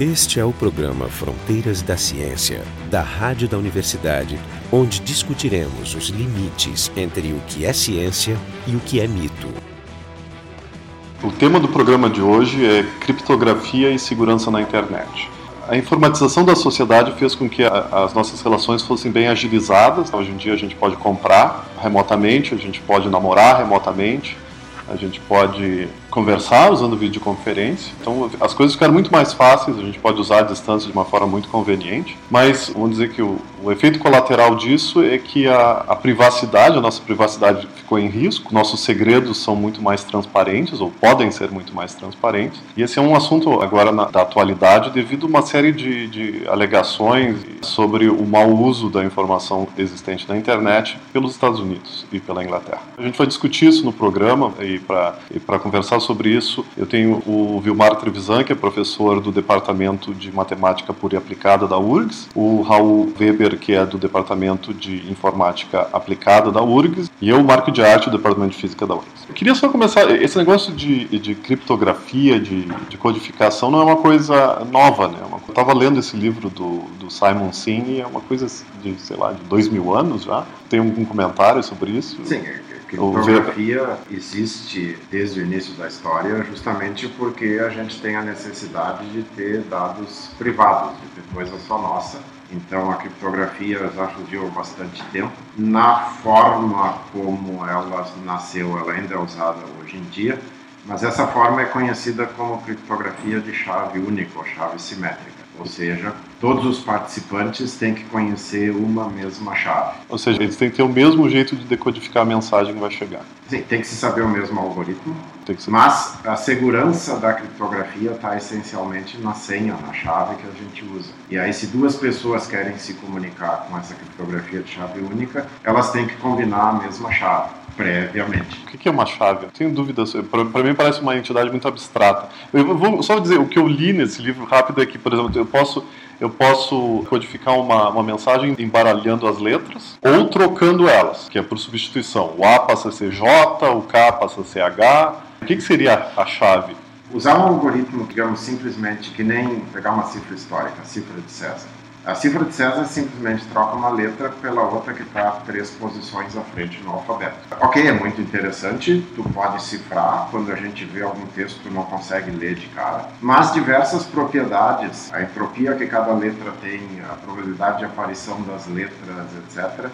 Este é o programa Fronteiras da Ciência, da Rádio da Universidade, onde discutiremos os limites entre o que é ciência e o que é mito. O tema do programa de hoje é criptografia e segurança na internet. A informatização da sociedade fez com que a, as nossas relações fossem bem agilizadas. Hoje em dia a gente pode comprar remotamente, a gente pode namorar remotamente, a gente pode conversar usando videoconferência. Então as coisas ficaram muito mais fáceis, a gente pode usar a distância de uma forma muito conveniente. Mas vamos dizer que o, o efeito colateral disso é que a, a, privacidade, a nossa privacidade ficou em risco, nossos segredos são muito mais transparentes, ou podem ser muito mais transparentes. E esse é um assunto agora na, da atualidade devido a uma série de, de alegações sobre o mau uso da informação existente na internet pelos Estados Unidos e pela Inglaterra. A gente vai discutir isso no programa e para conversar sobre isso, eu tenho o Vilmar Trevisan, que é professor do Departamento de Matemática Pura e Aplicada da URGS, o Raul Weber, que é do Departamento de Informática Aplicada da URGS, e eu, Marco de Arte, do Departamento de Física da URGS. Eu queria só começar, esse negócio de, de criptografia, de, de, codificação, não é uma coisa nova, né? Uma, eu estava lendo esse livro do, do Simon Singh, é uma coisa de, sei lá, de dois mil anos já. Tem algum comentário sobre isso? Sim, criptografia existe desde o início da história justamente porque a gente tem a necessidade de ter dados privados, de ter coisa só nossa. Então a criptografia já surgiu há bastante tempo. Na forma como ela nasceu, ela ainda é usada hoje em dia, mas essa forma é conhecida como criptografia de chave única ou chave simétrica. Ou seja, todos os participantes têm que conhecer uma mesma chave. Ou seja, eles têm que ter o mesmo jeito de decodificar a mensagem que vai chegar. Sim, tem que se saber o mesmo algoritmo, mas a segurança da criptografia está essencialmente na senha, na chave que a gente usa. E aí, se duas pessoas querem se comunicar com essa criptografia de chave única, elas têm que combinar a mesma chave previamente. O que é uma chave? Tenho dúvidas. Para mim parece uma entidade muito abstrata. Eu vou só dizer o que eu li nesse livro rápido é que, por exemplo, eu posso eu posso codificar uma, uma mensagem embaralhando as letras ou trocando elas, que é por substituição. O A passa a ser J, o K passa a ser H. O que, que seria a chave? Usar um algoritmo, digamos, simplesmente que nem pegar uma cifra histórica, a cifra de César a cifra de César simplesmente troca uma letra pela outra que está três posições à frente no alfabeto. Ok, é muito interessante, tu pode cifrar, quando a gente vê algum texto tu não consegue ler de cara, mas diversas propriedades, a entropia que cada letra tem, a probabilidade de aparição das letras, etc.,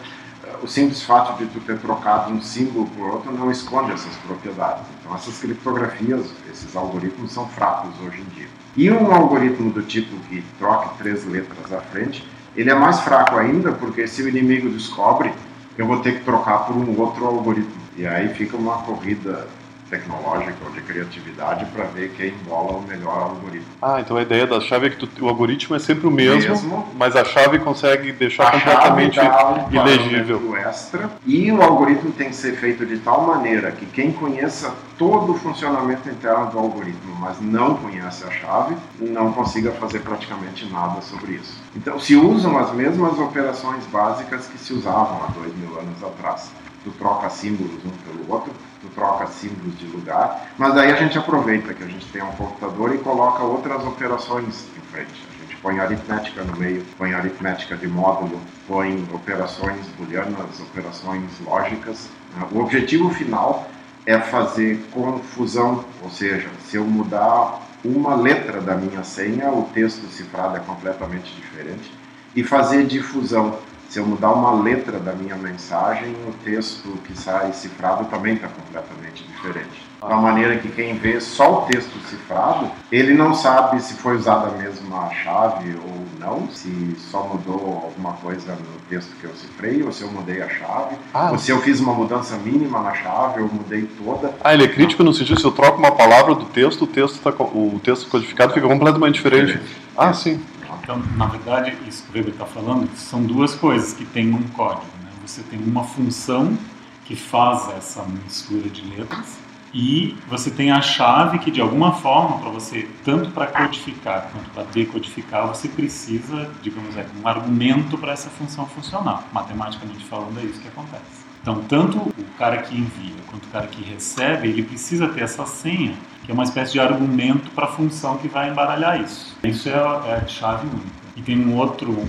o simples fato de tu ter trocado um símbolo por outro não esconde essas propriedades. Então essas criptografias, esses algoritmos são fracos hoje em dia. E um algoritmo do tipo que troque três letras à frente, ele é mais fraco ainda, porque se o inimigo descobre, eu vou ter que trocar por um outro algoritmo. E aí fica uma corrida tecnológica ou de criatividade para ver quem bola o melhor algoritmo. Ah, então a ideia da chave é que tu, o algoritmo é sempre o mesmo, mesmo, mas a chave consegue deixar completamente um ilegível. extra e o algoritmo tem que ser feito de tal maneira que quem conheça todo o funcionamento interno do algoritmo, mas não conhece a chave, não consiga fazer praticamente nada sobre isso. Então se usam as mesmas operações básicas que se usavam há dois mil anos atrás tu troca símbolos um pelo outro, tu troca símbolos de lugar, mas aí a gente aproveita que a gente tem um computador e coloca outras operações em frente. A gente põe aritmética no meio, põe aritmética de módulo, põe operações booleanas, operações lógicas. Né? O objetivo final é fazer confusão, ou seja, se eu mudar uma letra da minha senha, o texto cifrado é completamente diferente, e fazer difusão, se eu mudar uma letra da minha mensagem, o texto que sai cifrado também está completamente diferente. Uma maneira que quem vê só o texto cifrado, ele não sabe se foi usada a mesma chave ou não, se só mudou alguma coisa no texto que eu cifrei, ou se eu mudei a chave, ah. ou se eu fiz uma mudança mínima na chave, ou mudei toda. Ah, ele é crítico no sentido se eu troco uma palavra do texto, o texto, tá, o texto codificado fica completamente diferente. diferente. Ah, sim. Então, na verdade, isso que o Weber está falando são duas coisas que tem num código. Né? Você tem uma função que faz essa mistura de letras e você tem a chave que, de alguma forma, para você, tanto para codificar quanto para decodificar, você precisa, digamos, é, um argumento para essa função funcionar. Matematicamente falando, é isso que acontece. Então, tanto o cara que envia quanto o cara que recebe, ele precisa ter essa senha que é uma espécie de argumento para a função que vai embaralhar isso. Isso é, é a chave única. E tem um outro, um,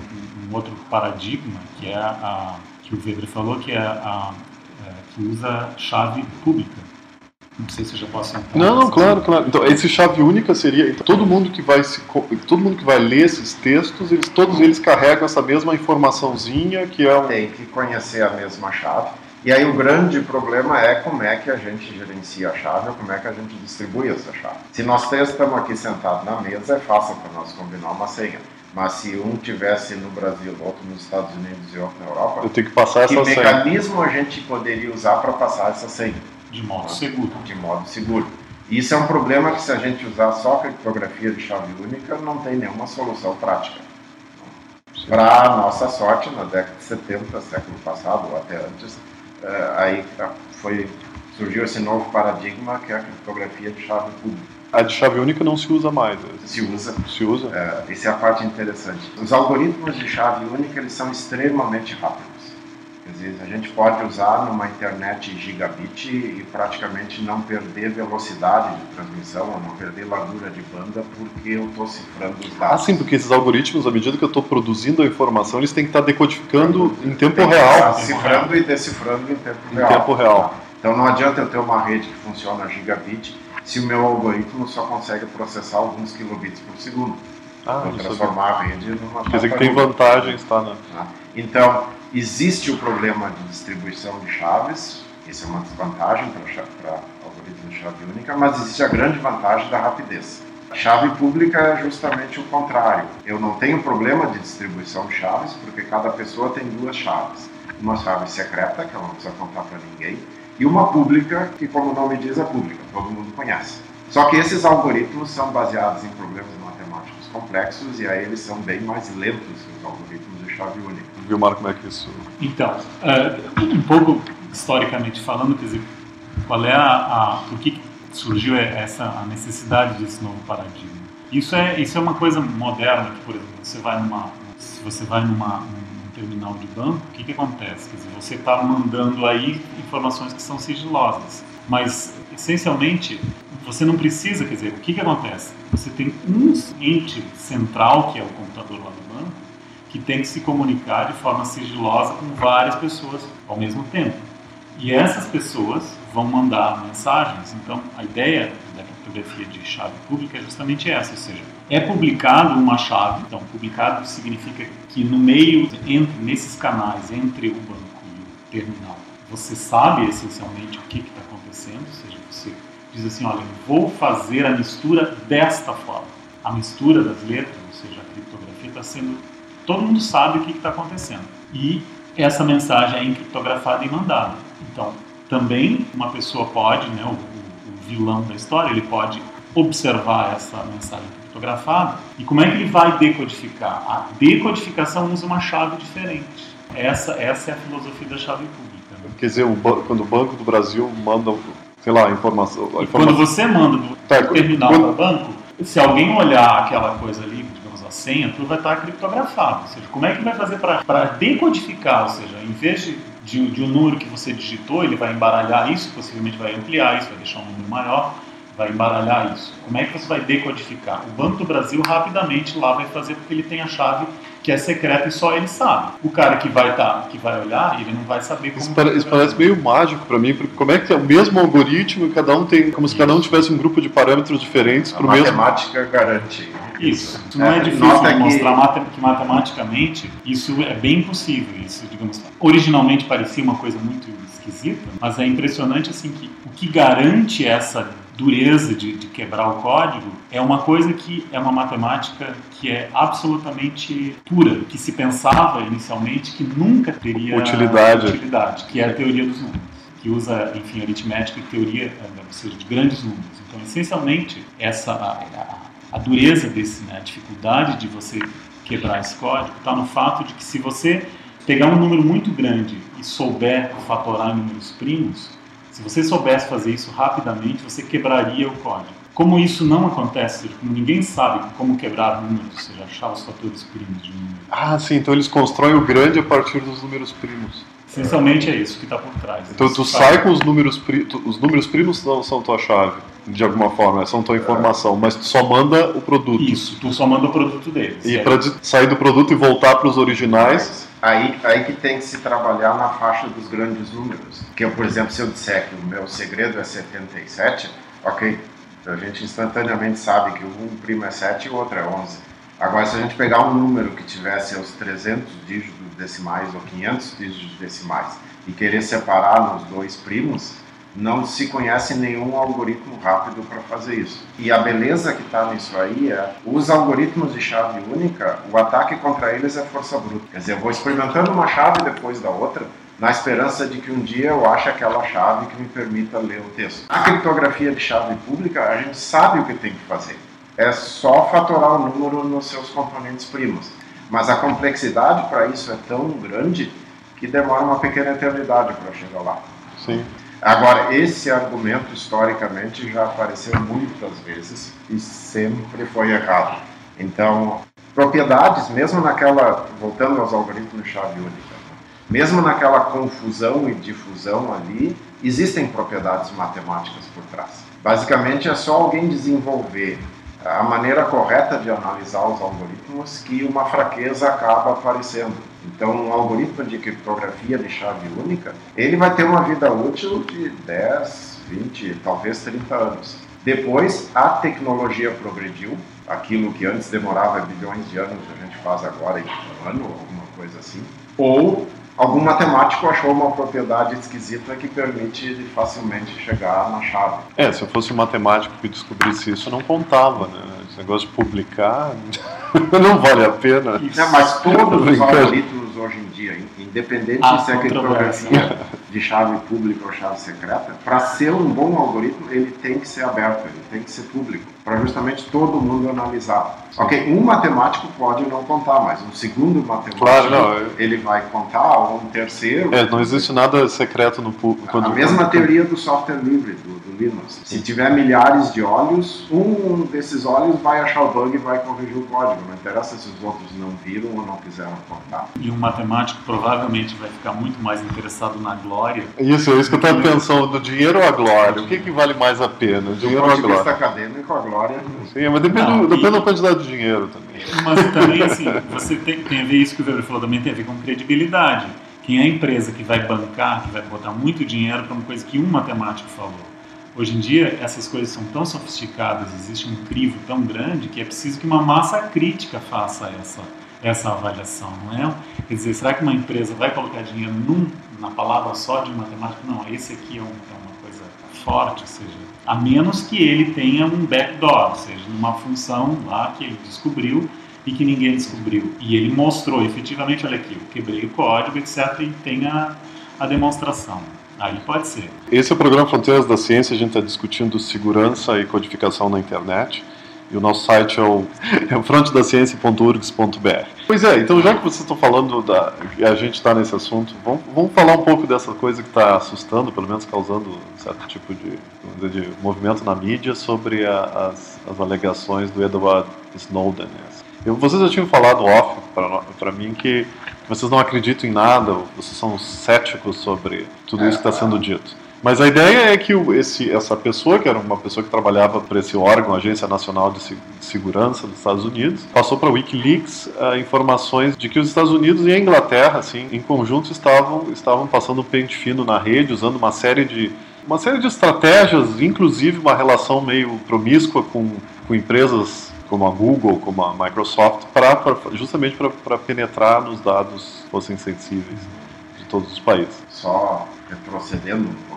um outro paradigma que é a, que o Weber falou, que é a, é, que usa chave pública. Não sei se eu já posso entrar. Não, não, claro, claro. Então, esse chave única seria então, todo mundo que vai se, todo mundo que vai ler esses textos, eles todos eles carregam essa mesma informaçãozinha que é um... tem que conhecer a mesma chave. E aí o grande problema é como é que a gente gerencia a chave ou como é que a gente distribui essa chave. Se nós três estamos aqui sentados na mesa, é fácil para nós combinar uma senha. Mas se um tivesse no Brasil, outro nos Estados Unidos e outro na Europa, eu tenho que passar que essa senha. mecanismo a gente poderia usar para passar essa senha? De modo seguro. De modo seguro. Isso é um problema que se a gente usar só criptografia de chave única, não tem nenhuma solução prática. Para nossa sorte, na década de 70, século passado ou até antes, aí foi surgiu esse novo paradigma que é a criptografia de chave pública. A de chave única não se usa mais. Se usa. Se usa. É, essa é a parte interessante. Os algoritmos de chave única eles são extremamente rápidos. A gente pode usar numa internet gigabit e praticamente não perder velocidade de transmissão, ou não perder largura de banda, porque eu estou cifrando os dados. Ah, sim, porque esses algoritmos, à medida que eu estou produzindo a informação, eles têm que estar decodificando em tempo real. Cifrando e decifrando em tempo em real. tempo real. Então não adianta eu ter uma rede que funciona gigabit se o meu algoritmo só consegue processar alguns kilobits por segundo. Ah, transformar a rede numa Quer dizer que tem vantagens, tá? Né? Então, existe o problema de distribuição de chaves, isso é uma desvantagem para algoritmo de chave única, mas existe a grande vantagem da rapidez. A chave pública é justamente o contrário. Eu não tenho problema de distribuição de chaves, porque cada pessoa tem duas chaves. Uma chave secreta, que ela não precisa contar para ninguém, e uma pública, que, como o nome diz, é pública, todo mundo conhece. Só que esses algoritmos são baseados em problemas matemáticos complexos e aí eles são bem mais lentos que os algoritmos de chave única. Viu, Marco, como é que isso... Então, uh, um pouco historicamente falando, quer dizer, qual é a... a por que surgiu essa a necessidade desse novo paradigma? Isso é, isso é uma coisa moderna, que, por exemplo, você vai numa, se você vai numa, num terminal de banco, o que, que acontece? Quer dizer, você está mandando aí informações que são sigilosas, mas, essencialmente, você não precisa, quer dizer, o que, que acontece? Você tem um ente central, que é o computador lá do que tem que se comunicar de forma sigilosa com várias pessoas ao mesmo tempo. E essas pessoas vão mandar mensagens. Então, a ideia da criptografia de chave pública é justamente essa, ou seja, é publicado uma chave. Então, publicado significa que no meio, entre nesses canais, entre o banco e o terminal, você sabe essencialmente o que está acontecendo, ou seja, você diz assim, olha, eu vou fazer a mistura desta forma. A mistura das letras, ou seja, a criptografia está sendo todo mundo sabe o que está acontecendo. E essa mensagem é encriptografada e mandada. Então, também uma pessoa pode, né, o, o vilão da história, ele pode observar essa mensagem criptografada e como é que ele vai decodificar? A decodificação usa uma chave diferente. Essa, essa é a filosofia da chave pública. Né? Quer dizer, o quando o Banco do Brasil manda, sei lá, a informação... A informação... quando você manda do tá, terminal quando... do banco, se alguém olhar aquela coisa ali, a senha, tudo vai estar criptografado. Ou seja, como é que vai fazer para decodificar? Ou seja, em vez de, de, de, um número que você digitou, ele vai embaralhar isso, possivelmente vai ampliar isso, vai deixar um número maior, vai embaralhar isso. Como é que você vai decodificar? O Banco do Brasil rapidamente lá vai fazer porque ele tem a chave que é secreta e só ele sabe. O cara que vai tá, que vai olhar, ele não vai saber como. Isso, para, isso parece meio mágico para mim, porque como é que é o mesmo algoritmo e cada um tem, como se cada um tivesse um grupo de parâmetros diferentes para o mesmo. matemática garante. Isso. Isso não é, é difícil de mostrar que... que matematicamente isso é bem possível. Isso, digamos, originalmente parecia uma coisa muito esquisita, mas é impressionante assim que o que garante essa dureza de, de, quebrar o código é uma coisa que é uma matemática que é absolutamente pura, que se pensava inicialmente que nunca teria utilidade, utilidade que é a teoria dos números que usa, enfim, aritmética e teoria, ou seja, de grandes números. Então, essencialmente, essa a, a, a dureza desse, né, a dificuldade de você quebrar esse código está no fato de que se você pegar um número muito grande e souber fatorar números primos, se você soubesse fazer isso rapidamente, você quebraria o código. Como isso não acontece, como ninguém sabe como quebrar números, ou seja, achar os fatores primos de um número. Ah, sim, então eles constroem o grande a partir dos números primos. Essencialmente é isso que está por trás. Então tu sai com os números primos, os números primos não são tua chave, de alguma forma, são tua informação, mas tu só manda o produto. Isso, tu só manda o produto deles. E para sair do produto e voltar para os originais. Aí, aí que tem que se trabalhar na faixa dos grandes números. Que eu, por exemplo, se eu disser que o meu segredo é 77, ok, a gente instantaneamente sabe que um primo é 7 e o outro é 11. Agora, se a gente pegar um número que tivesse os 300 dígitos decimais ou 500 dígitos decimais e querer separar nos dois primos, não se conhece nenhum algoritmo rápido para fazer isso. E a beleza que está nisso aí é, os algoritmos de chave única, o ataque contra eles é força bruta. Quer dizer, eu vou experimentando uma chave depois da outra, na esperança de que um dia eu ache aquela chave que me permita ler o texto. A criptografia de chave pública, a gente sabe o que tem que fazer. É só fatorar o número nos seus componentes primos. Mas a complexidade para isso é tão grande que demora uma pequena eternidade para chegar lá. Sim. Agora, esse argumento historicamente já apareceu muitas vezes e sempre foi errado. Então, propriedades, mesmo naquela, voltando aos algoritmos de chave única, mesmo naquela confusão e difusão ali, existem propriedades matemáticas por trás. Basicamente, é só alguém desenvolver a maneira correta de analisar os algoritmos que uma fraqueza acaba aparecendo. Então, um algoritmo de criptografia de chave única, ele vai ter uma vida útil de 10, 20, talvez 30 anos. Depois, a tecnologia progrediu, aquilo que antes demorava bilhões de anos, a gente faz agora em um ano, alguma coisa assim. Ou algum matemático achou uma propriedade esquisita que permite facilmente chegar na chave. É, se eu fosse um matemático que descobrisse isso, não contava, né? Esse negócio de publicar não vale a pena. Não, mas todos os algoritmos hoje em dia, independente ah, se é criptografia de chave pública ou chave secreta, para ser um bom algoritmo, ele tem que ser aberto, ele tem que ser público, para justamente todo mundo analisar. Ok, um matemático pode não contar, mas um segundo matemático claro, não, ele vai contar, ou um terceiro. É, não existe nada secreto no público. A mesma teoria do software livre, do, do Linux. Se tiver milhares de olhos, um desses olhos vai achar o bug e vai corrigir o código. Não interessa se os outros não viram ou não quiseram contar. E um matemático provavelmente vai ficar muito mais interessado na glória. Isso, é isso que eu estava pensando, do dinheiro ou a glória? O que, que vale mais a pena? O dinheiro ou a glória? Acadêmico, a glória. Sim, mas depende, não, depende e... da quantidade de dinheiro também. Mas também, assim, você tem, tem a ver isso que o Weber falou, também tem a ver com credibilidade. Quem é a empresa que vai bancar, que vai botar muito dinheiro para uma coisa que um matemático falou? Hoje em dia, essas coisas são tão sofisticadas, existe um crivo tão grande que é preciso que uma massa crítica faça essa, essa avaliação, não é? Quer dizer, será que uma empresa vai colocar dinheiro num, na palavra só de matemática? Não, esse aqui é, um, é uma coisa forte, ou seja, a menos que ele tenha um backdoor, ou seja, uma função lá que ele descobriu e que ninguém descobriu. E ele mostrou efetivamente, olha aqui, eu quebrei o código, etc., e tem a, a demonstração. Aí pode ser. Esse é o programa Fronteiras da Ciência, a gente está discutindo segurança e codificação na internet. E o nosso site é o, é o frontedaciencia.urgs.br. Pois é, então já que vocês estão falando da. a gente está nesse assunto, vamos, vamos falar um pouco dessa coisa que está assustando, pelo menos causando certo tipo de, de movimento na mídia sobre a, as, as alegações do Edward Snowden. Eu, vocês já tinham falado off para mim que vocês não acreditam em nada, vocês são céticos sobre tudo isso que está sendo dito. Mas a ideia é que esse, essa pessoa, que era uma pessoa que trabalhava para esse órgão, Agência Nacional de Segurança dos Estados Unidos, passou para o WikiLeaks uh, informações de que os Estados Unidos e a Inglaterra, assim, em conjunto, estavam, estavam passando o pente fino na rede, usando uma série de uma série de estratégias, inclusive uma relação meio promíscua com, com empresas como a Google, como a Microsoft, pra, pra justamente para penetrar nos dados que fossem sensíveis de todos os países. Só retrocedendo um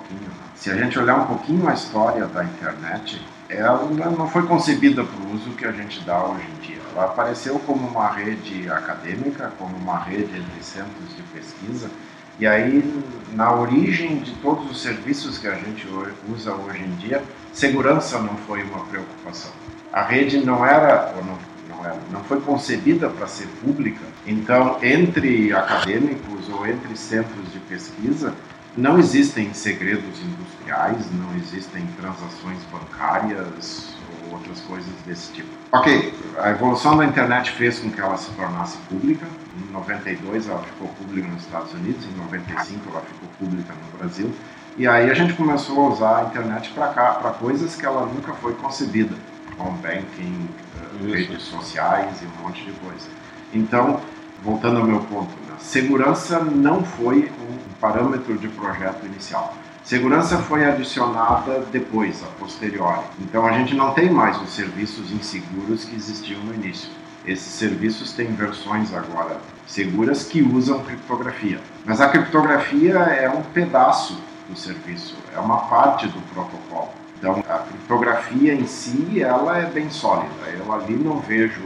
se a gente olhar um pouquinho a história da internet, ela não foi concebida para o uso que a gente dá hoje em dia. Ela apareceu como uma rede acadêmica, como uma rede entre centros de pesquisa, e aí, na origem de todos os serviços que a gente usa hoje em dia, segurança não foi uma preocupação. A rede não era, ou não, não, era, não foi concebida para ser pública, então, entre acadêmicos ou entre centros de pesquisa, não existem segredos industriais, não existem transações bancárias ou outras coisas desse tipo. Ok, a evolução da internet fez com que ela se tornasse pública. Em 92 ela ficou pública nos Estados Unidos, em 95 ela ficou pública no Brasil. E aí a gente começou a usar a internet para coisas que ela nunca foi concebida, como banking, uh, redes sociais e um monte de coisa. Então, voltando ao meu ponto, né? segurança não foi um parâmetro de projeto inicial. Segurança foi adicionada depois, a posteriori. Então a gente não tem mais os serviços inseguros que existiam no início. Esses serviços têm versões agora seguras que usam criptografia. Mas a criptografia é um pedaço do serviço, é uma parte do protocolo. Então a criptografia em si ela é bem sólida. Eu ali não vejo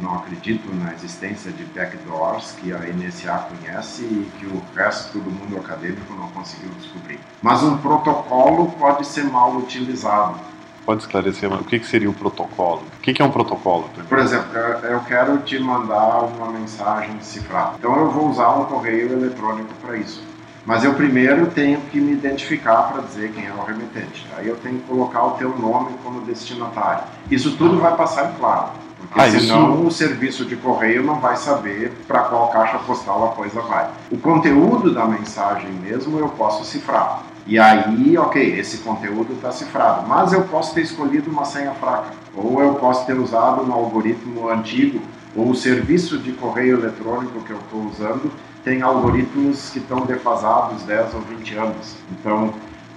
não acredito na existência de backdoors que a NSA conhece e que o resto do mundo acadêmico não conseguiu descobrir. Mas um protocolo pode ser mal utilizado. Pode esclarecer o que seria um protocolo? O que é um protocolo? Por exemplo, eu quero te mandar uma mensagem cifrada. Então eu vou usar um correio eletrônico para isso. Mas eu primeiro tenho que me identificar para dizer quem é o remetente. Aí eu tenho que colocar o teu nome como destinatário. Isso tudo vai passar em claro. Porque ah, senão isso... o serviço de correio não vai saber para qual caixa postal a coisa vai. O conteúdo da mensagem mesmo eu posso cifrar. E aí, ok, esse conteúdo está cifrado, mas eu posso ter escolhido uma senha fraca, ou eu posso ter usado um algoritmo antigo, ou o serviço de correio eletrônico que eu estou usando tem algoritmos que estão defasados 10 ou 20 anos. Então,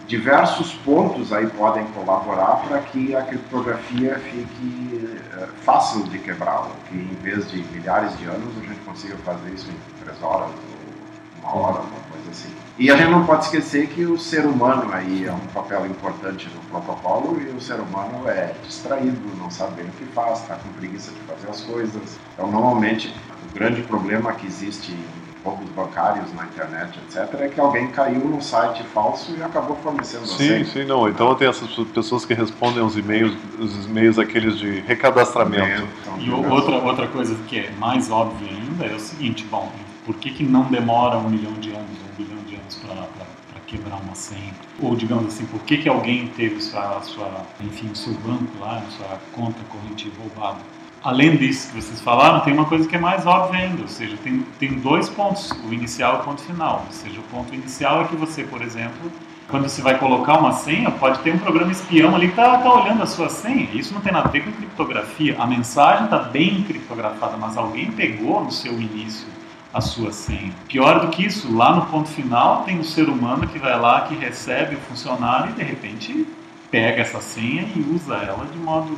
diversos pontos aí podem colaborar para que a criptografia fique uh, fácil de quebrar, que em vez de milhares de anos a gente consiga fazer isso em três horas ou uma hora, uma coisa assim. E a gente não pode esquecer que o ser humano aí é um papel importante no protocolo e o ser humano é distraído, não sabe o que faz, está com preguiça de fazer as coisas. Então, normalmente, o grande problema que existe roubos bancários na internet, etc., é que alguém caiu num site falso e acabou fornecendo Sim, sim, não. Então tem essas pessoas que respondem aos e-mails, os e-mails aqueles de recadastramento. E outra, outra coisa que é mais óbvia ainda é o seguinte, bom, por que, que não demora um milhão de anos, um bilhão de anos para quebrar uma senha? Ou, digamos assim, por que, que alguém teve sua, sua, enfim, seu banco lá, sua conta corrente roubada? Além disso que vocês falaram, tem uma coisa que é mais óbvia ainda, ou seja, tem, tem dois pontos, o inicial e o ponto final. Ou seja, o ponto inicial é que você, por exemplo, quando você vai colocar uma senha, pode ter um programa espião ali que está tá olhando a sua senha. Isso não tem nada a ver com criptografia. A mensagem está bem criptografada, mas alguém pegou no seu início a sua senha. Pior do que isso, lá no ponto final tem um ser humano que vai lá, que recebe o funcionário e de repente pega essa senha e usa ela de modo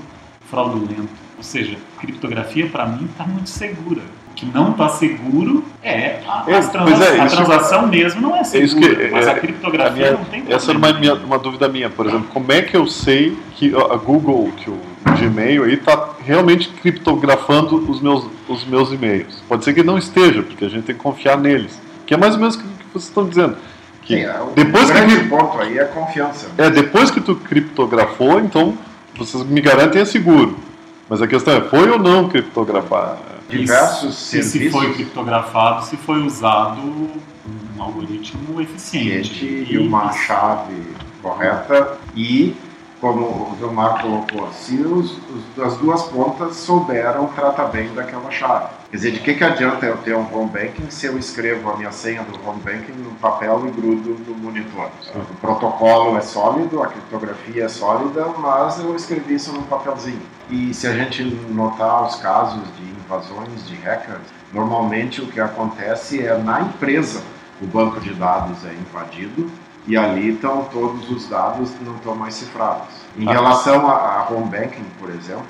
fraudulento. Ou seja, criptografia para mim está muito segura. O que não está seguro é a, é, transa é, a transação mesmo não é segura, que, mas é, a criptografia a minha, não tem Essa é uma, minha, uma dúvida minha, por exemplo, como é que eu sei que a Google, que o Gmail aí está realmente criptografando os meus, os meus e-mails? Pode ser que não esteja, porque a gente tem que confiar neles. Que é mais ou menos o que vocês estão dizendo. Que Sim, é, depois o grande que, ponto aí é a confiança. É, depois que tu criptografou, então vocês me garantem é seguro. Mas a questão é, foi ou não criptografado? Diversos se, se foi criptografado, se foi usado um algoritmo eficiente. E, e uma chave correta e como o Vilmar colocou, se os, os, as duas pontas souberam tratar bem daquela chave. Quer dizer, de que, que adianta eu ter um home banking se eu escrevo a minha senha do home banking no papel e grudo no monitor? O protocolo é sólido, a criptografia é sólida, mas eu escrevi isso num papelzinho. E se a gente notar os casos de invasões de hackers, normalmente o que acontece é na empresa o banco de dados é invadido e ali estão todos os dados que não estão mais cifrados. Em ah. relação a, a, home banking, por exemplo,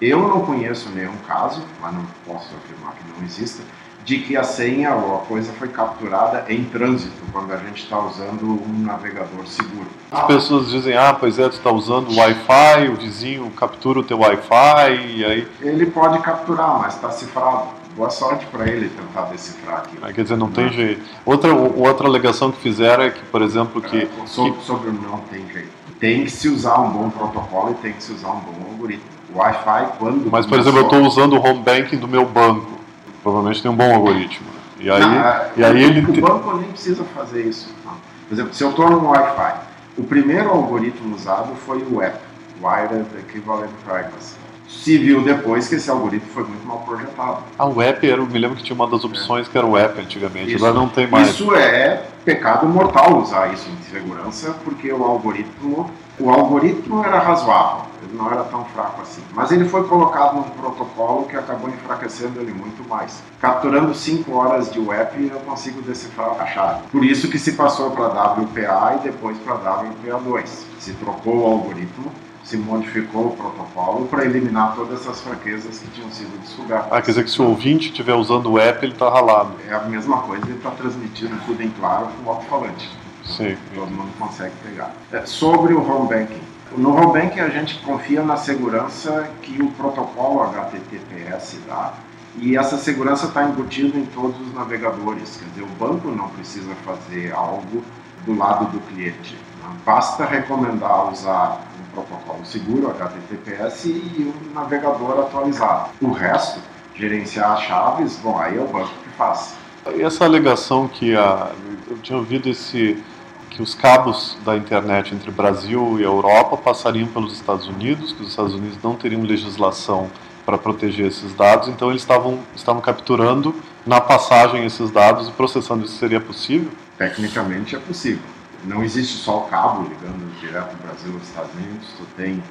eu não conheço nenhum caso, mas não posso afirmar que não exista, de que a senha ou a coisa foi capturada em trânsito, quando a gente está usando um navegador seguro. As pessoas dizem, ah, pois é, tu está usando o Wi-Fi, o vizinho captura o teu Wi-Fi, e aí... Ele pode capturar, mas está cifrado boa sorte para ele tentar decifrar aquilo. Ah, quer dizer, não, não, tem jeito. Outra, outra alegação que fizeram é que, por exemplo, que... É, sobre, que... sobre não tem jeito. Tem que se usar um bom protocolo e tem que se usar um bom algoritmo. O Wi-Fi, quando... Mas, por exemplo, eu estou usando o home banking do meu banco. Provavelmente tem um bom algoritmo. E aí, não, é, e aí o, ele... O banco nem precisa fazer isso. Não. Por exemplo, se eu estou no Wi-Fi, o primeiro algoritmo usado foi o app. Wired Equivalent Privacy. Se viu depois que esse algoritmo foi muito mal projetado. Ah, o app, era, eu me lembro que tinha uma das opções é. que era o app antigamente, isso, agora não tem mais. Isso é pecado mortal usar isso em segurança, porque o algoritmo, o algoritmo era razoável, ele não era tão fraco assim, mas ele foi colocado num protocolo que acabou enfraquecendo ele muito mais. Capturando 5 horas de web, eu consigo decifrar a chave. Por isso que se passou para WPA e depois para WPA2. Se trocou o algoritmo se modificou o protocolo para eliminar todas essas fraquezas que tinham sido descobertas. Ah, quer dizer que se o ouvinte estiver usando o app, ele está ralado. É a mesma coisa, ele está transmitindo tudo em claro com o alto-falante. Sim. Todo mundo consegue pegar. É, sobre o home banking. No home banking a gente confia na segurança que o protocolo HTTPS dá e essa segurança está embutida em todos os navegadores. Quer dizer, o banco não precisa fazer algo do lado do cliente. Basta recomendar usar protocolo seguro, HTTPS, e um navegador atualizado. O resto, gerenciar as chaves, bom, aí é o banco que faz. E essa alegação que a, eu tinha ouvido esse que os cabos da internet entre Brasil e Europa passariam pelos Estados Unidos, que os Estados Unidos não teriam legislação para proteger esses dados, então eles estavam, estavam capturando na passagem esses dados e processando isso seria possível? Tecnicamente é possível não existe só o cabo ligando direto do Brasil aos Estados Unidos, tu tem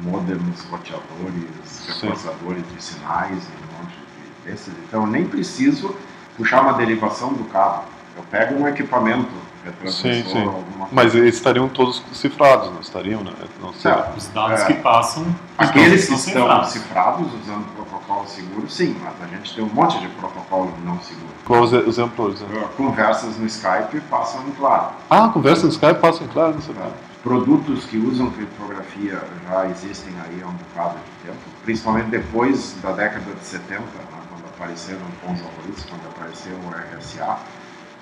modems, roteadores, reforçadores de sinais e um monte de desses. Então, nem preciso puxar uma derivação do cabo. Eu pego um equipamento sim, sim. Mas eles estariam todos cifrados, não estariam, né? Não sei. É, os dados é, que passam. Aqueles que estão cifrados. cifrados usando protocolo seguro, sim, mas a gente tem um monte de protocolo não seguro. Qual o exemplo? exemplo? Conversas no Skype passam em claro. Ah, conversas no Skype passam em claro, não sei é. Produtos que usam criptografia já existem aí há um bocado de tempo, principalmente depois da década de 70, né, quando apareceram bons algoritmos, quando apareceu o RSA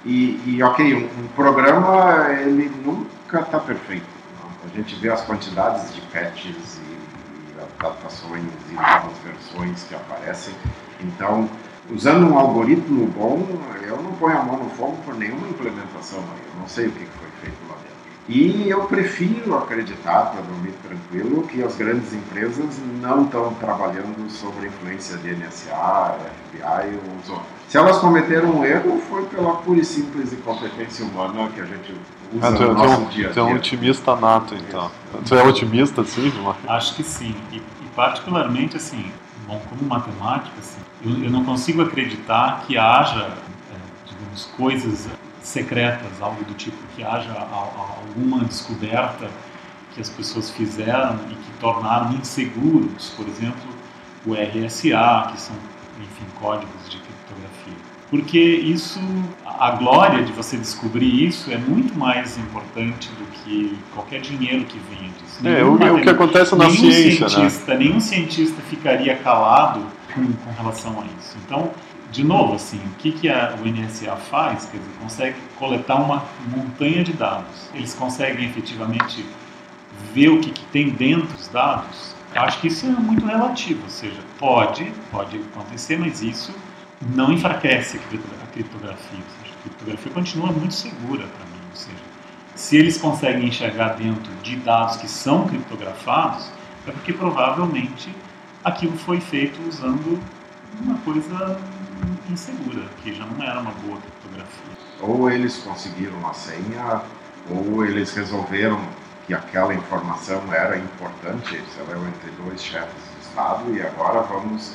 e, e ok, um, um, programa ele nunca está perfeito. Não? A gente vê as quantidades de patches e, e adaptações e novas versões que aparecem. Então, usando um algoritmo bom, eu não ponho a mão no fogo por nenhuma implementação. Eu não sei o que dentro. E eu prefiro acreditar, para dormir tranquilo, que as grandes empresas não estão trabalhando sobre a influência de NSA, FBI ou os outros. Se elas cometeram um erro, foi pela pura e simples incompetência humana que a gente usa ah, tu, no nosso um, dia a dia. Tu é um otimista nato, então. Isso. Tu é otimista, sim, Gilmar? Acho que sim. E, e, particularmente, assim, bom, como matemática, assim, eu, eu não consigo acreditar que haja, é, digamos, coisas secretas, algo do tipo que haja alguma descoberta que as pessoas fizeram e que tornaram inseguros, por exemplo, o RSA, que são, enfim, códigos de criptografia. Porque isso, a glória de você descobrir isso é muito mais importante do que qualquer dinheiro que venha disso. É, o, o, que acontece na ciência, né? cientista, né? Nenhum cientista ficaria calado com, com relação a isso. Então, de novo, assim, o que, que a, o NSA faz? Quer dizer, consegue coletar uma montanha de dados. Eles conseguem efetivamente ver o que, que tem dentro dos dados. Acho que isso é muito relativo, ou seja, pode, pode acontecer, mas isso não enfraquece a criptografia. Ou seja, a criptografia continua muito segura para mim. Ou seja, se eles conseguem enxergar dentro de dados que são criptografados, é porque provavelmente aquilo foi feito usando uma coisa insegura, que já não era uma boa criptografia. Ou eles conseguiram a senha, ou eles resolveram que aquela informação era importante, sei lá, entre dois chefes de Estado, e agora vamos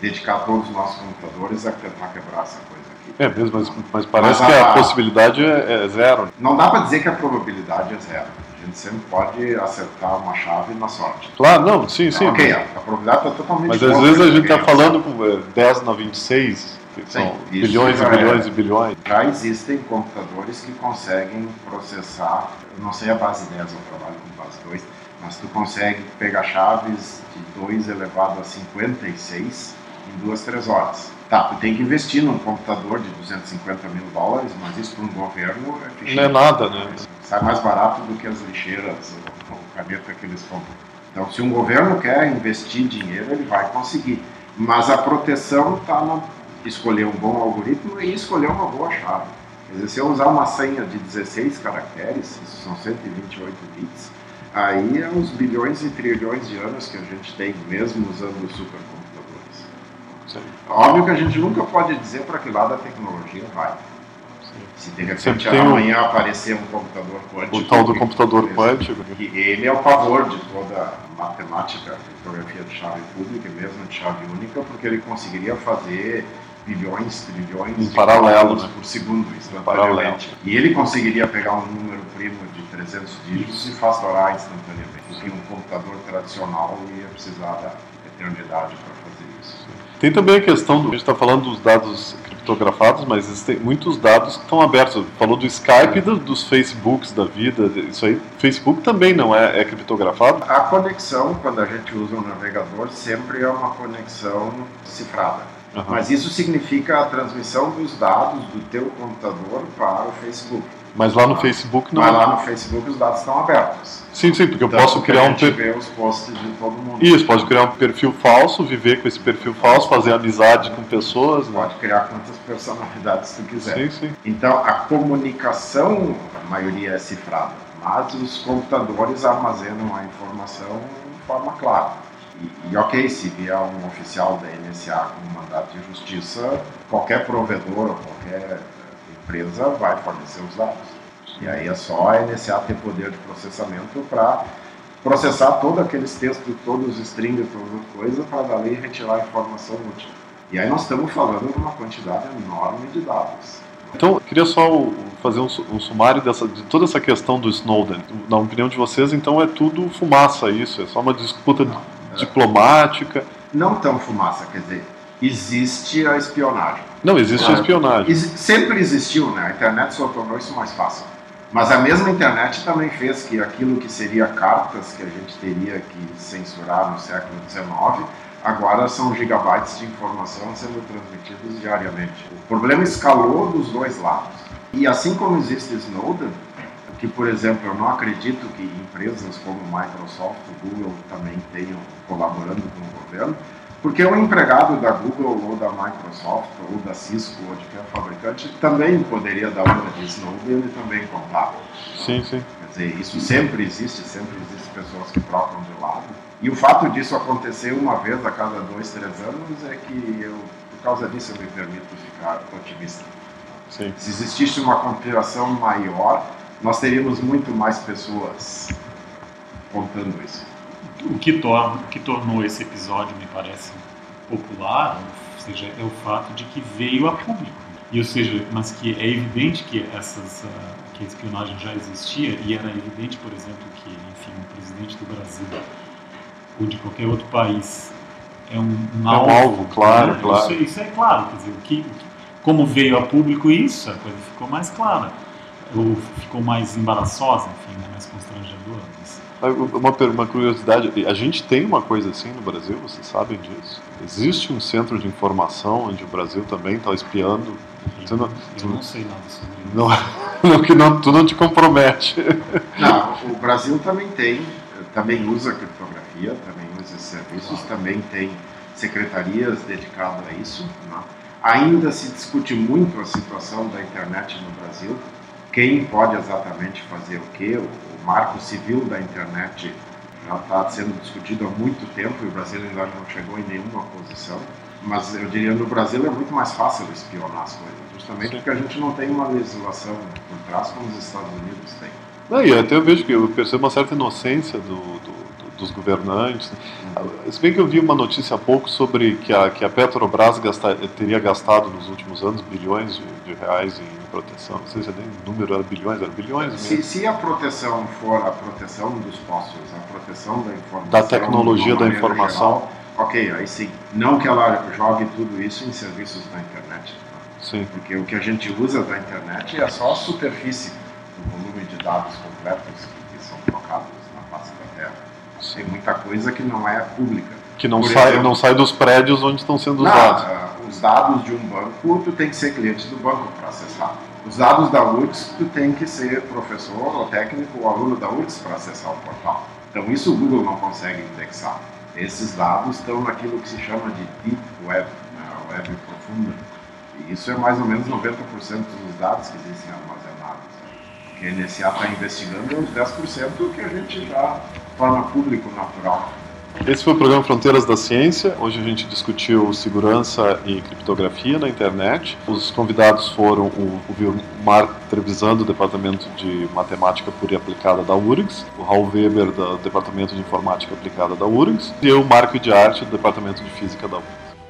dedicar todos os nossos computadores a tentar quebrar essa coisa aqui. É mesmo, mas, mas parece mas a, que a possibilidade é, é zero. Não dá para dizer que a probabilidade é zero gente sempre pode acertar uma chave na sorte. Claro, não, sim, sim. Ok, a probabilidade está totalmente Mas às vezes a gente está falando com 10 na 26, que são sim, bilhões e bilhões é. e bilhões. Já existem computadores que conseguem processar, eu não sei a base 10, eu trabalho com base 2, mas tu consegue pegar chaves de 2 elevado a 56 em 2, 3 horas. Tá, tu tem que investir num computador de 250 mil dólares, mas isso para um governo é Não é nada, né? Sai mais barato do que as lixeiras, ou caneta que eles compram. Então, se um governo quer investir dinheiro, ele vai conseguir. Mas a proteção está na escolher um bom algoritmo e escolher uma boa chave. Quer dizer, se eu usar uma senha de 16 caracteres, isso são 128 bits, aí é os bilhões e trilhões de anos que a gente tem, mesmo usando supercomputadores. Sim. Óbvio que a gente nunca pode dizer para que lado a tecnologia vai. Se de repente Sempre tem um- amanhã aparecer um computador quântico. O tal do que- computador quântico. que ele é o pavor de toda a matemática, a criptografia de chave pública, mesmo de chave única, porque ele conseguiria fazer bilhões, trilhões Em paralelo, né? por segundo, instantaneamente. E ele conseguiria pegar um número primo de 300 dígitos e fatorar instantaneamente, o que um computador tradicional ia precisar da eternidade para fazer isso. Tem também a questão, do, a gente está falando dos dados criptografados, mas existem muitos dados que estão abertos. Falou do Skype do- dos Facebooks da vida, isso aí. Facebook também não é, é criptografado? A conexão, quando a gente usa um navegador, sempre é uma conexão cifrada. Aham. Mas isso significa a transmissão dos dados do teu computador para o Facebook. Mas lá no Facebook não. Mas lá no Facebook os dados estão abertos. Sim, sim, porque eu posso criar a um perfil. os posts de todo mundo. Isso, pode criar um perfil falso, viver com esse perfil falso, fazer amizade com pessoas. Né? Pode criar quantas personalidades tu quiser. Sim, sim. Então, a comunicação, a maioria é cifrada, mas os computadores armazenam a informação de forma clara. E, e, ok, se vier um oficial da NSA com um mandato de justiça, qualquer provedor ou qualquer empresa vai fornecer os dados. E aí é só a NSA ter poder de processamento para processar todos aqueles textos, todos os strings, todas as coisas, para dali retirar a informação útil. E aí nós estamos falando de uma quantidade enorme de dados. Então, eu queria só fazer um, um sumário dessa, de toda essa questão do Snowden. Na opinião de vocês, então é tudo fumaça isso? É só uma disputa diplomática? Não tão fumaça, quer dizer, existe a espionagem. Não, existe a Claro. espionagem. Sempre existiu, né? A internet só tornou isso mais fácil. Mas a mesma internet também fez que aquilo que seria cartas que a gente teria que censurar no século XIX, agora são gigabytes de informação sendo transmitidos diariamente. O problema escalou dos dois lados. E assim como existe Snowden, que, por exemplo, eu não acredito que empresas como Microsoft, Google também tenham colaborando com o governo, porque um empregado da Google ou da Microsoft ou da Cisco ou de qualquer fabricante também poderia dar uma de Snowden e também contar. Sim, sim. Quer dizer, isso sempre existe, sempre existem pessoas que trocam de lado. E o fato disso acontecer uma vez a cada dois, três anos é que eu, por causa disso, eu me permito ficar otimista. sim. Se existisse uma conspiração maior, nós teríamos muito mais pessoas contando isso. O que, torna, o que tornou esse episódio, me parece, popular, ou seja, é o fato de que veio a público. E, ou seja, mas que é evidente que essas ah, que a espionagem já existia e era evidente, por exemplo, que, enfim, o presidente do Brasil ou de qualquer outro país é um, um É um alvo, claro, né? claro. Isso, isso é claro, quer dizer, o que- como veio a público isso, a coisa ficou mais clara, ou ficou mais embaraçosa, enfim, né, mais constrangedora. Uma, uma curiosidade, a gente tem uma coisa assim no Brasil, vocês sabem disso? Existe um centro de informação onde o Brasil também está espiando? Você não- eu não sei nada sobre isso. Não, não, que não, tu não te compromete. Não, o Brasil também tem, também usa criptografia, também usa esses serviços, também tem secretarias dedicadas a isso. né? Ainda se discute muito a situação da internet no Brasil, quem pode exatamente fazer o quê, o, o marco civil da internet já está sendo discutido há muito tempo e o Brasil ainda não chegou em nenhuma posição. Mas eu diria no Brasil é muito mais fácil espionar as coisas, justamente Sim. porque a gente não tem uma legislação por trás como os Estados Unidos têm. Não, e até eu vejo que eu percebo uma certa inocência do, do- do- dos governantes. Se bem que eu vi uma notícia há pouco sobre que a, que a Petrobras teria gastado nos últimos anos bilhões de, de reais em proteção. Não sei se é nem número, era bilhões, era bilhões Se, mesmo. se a proteção for a proteção dos postos, a proteção da informação, Da tecnologia da informação. geral, ok, aí sim. Não que ela jogue tudo isso em serviços da internet, tá? Sim, porque o que a gente usa da internet é só a superfície do volume de dados completos que, que são trocados na face da Terra. Tem muita coisa que não é pública. que não Por sai, exemplo- não sai dos prédios onde estão sendo usados. ah, os dados de um banco, tu tem que ser cliente do banco para acessar. Os dados da URGS, tu tem que ser professor ou técnico ou aluno da URGS para acessar o portal. Então isso o Google não consegue indexar. Esses dados estão naquilo que se chama de Deep Web, né, web profunda. E isso é mais ou menos 90% dos dados que existem armazenados. que a NSA está investigando é os 10% que a gente já torna público natural. Esse foi o programa Fronteiras da Ciência. Hoje a gente discutiu segurança e criptografia na internet. Os convidados foram o, Vilmar Trevisan, do Departamento de Matemática Pura e Aplicada da URGS, o Raul Weber, do Departamento de Informática Aplicada da URGS, e eu, Marco de Arte, do Departamento de Física da URGS.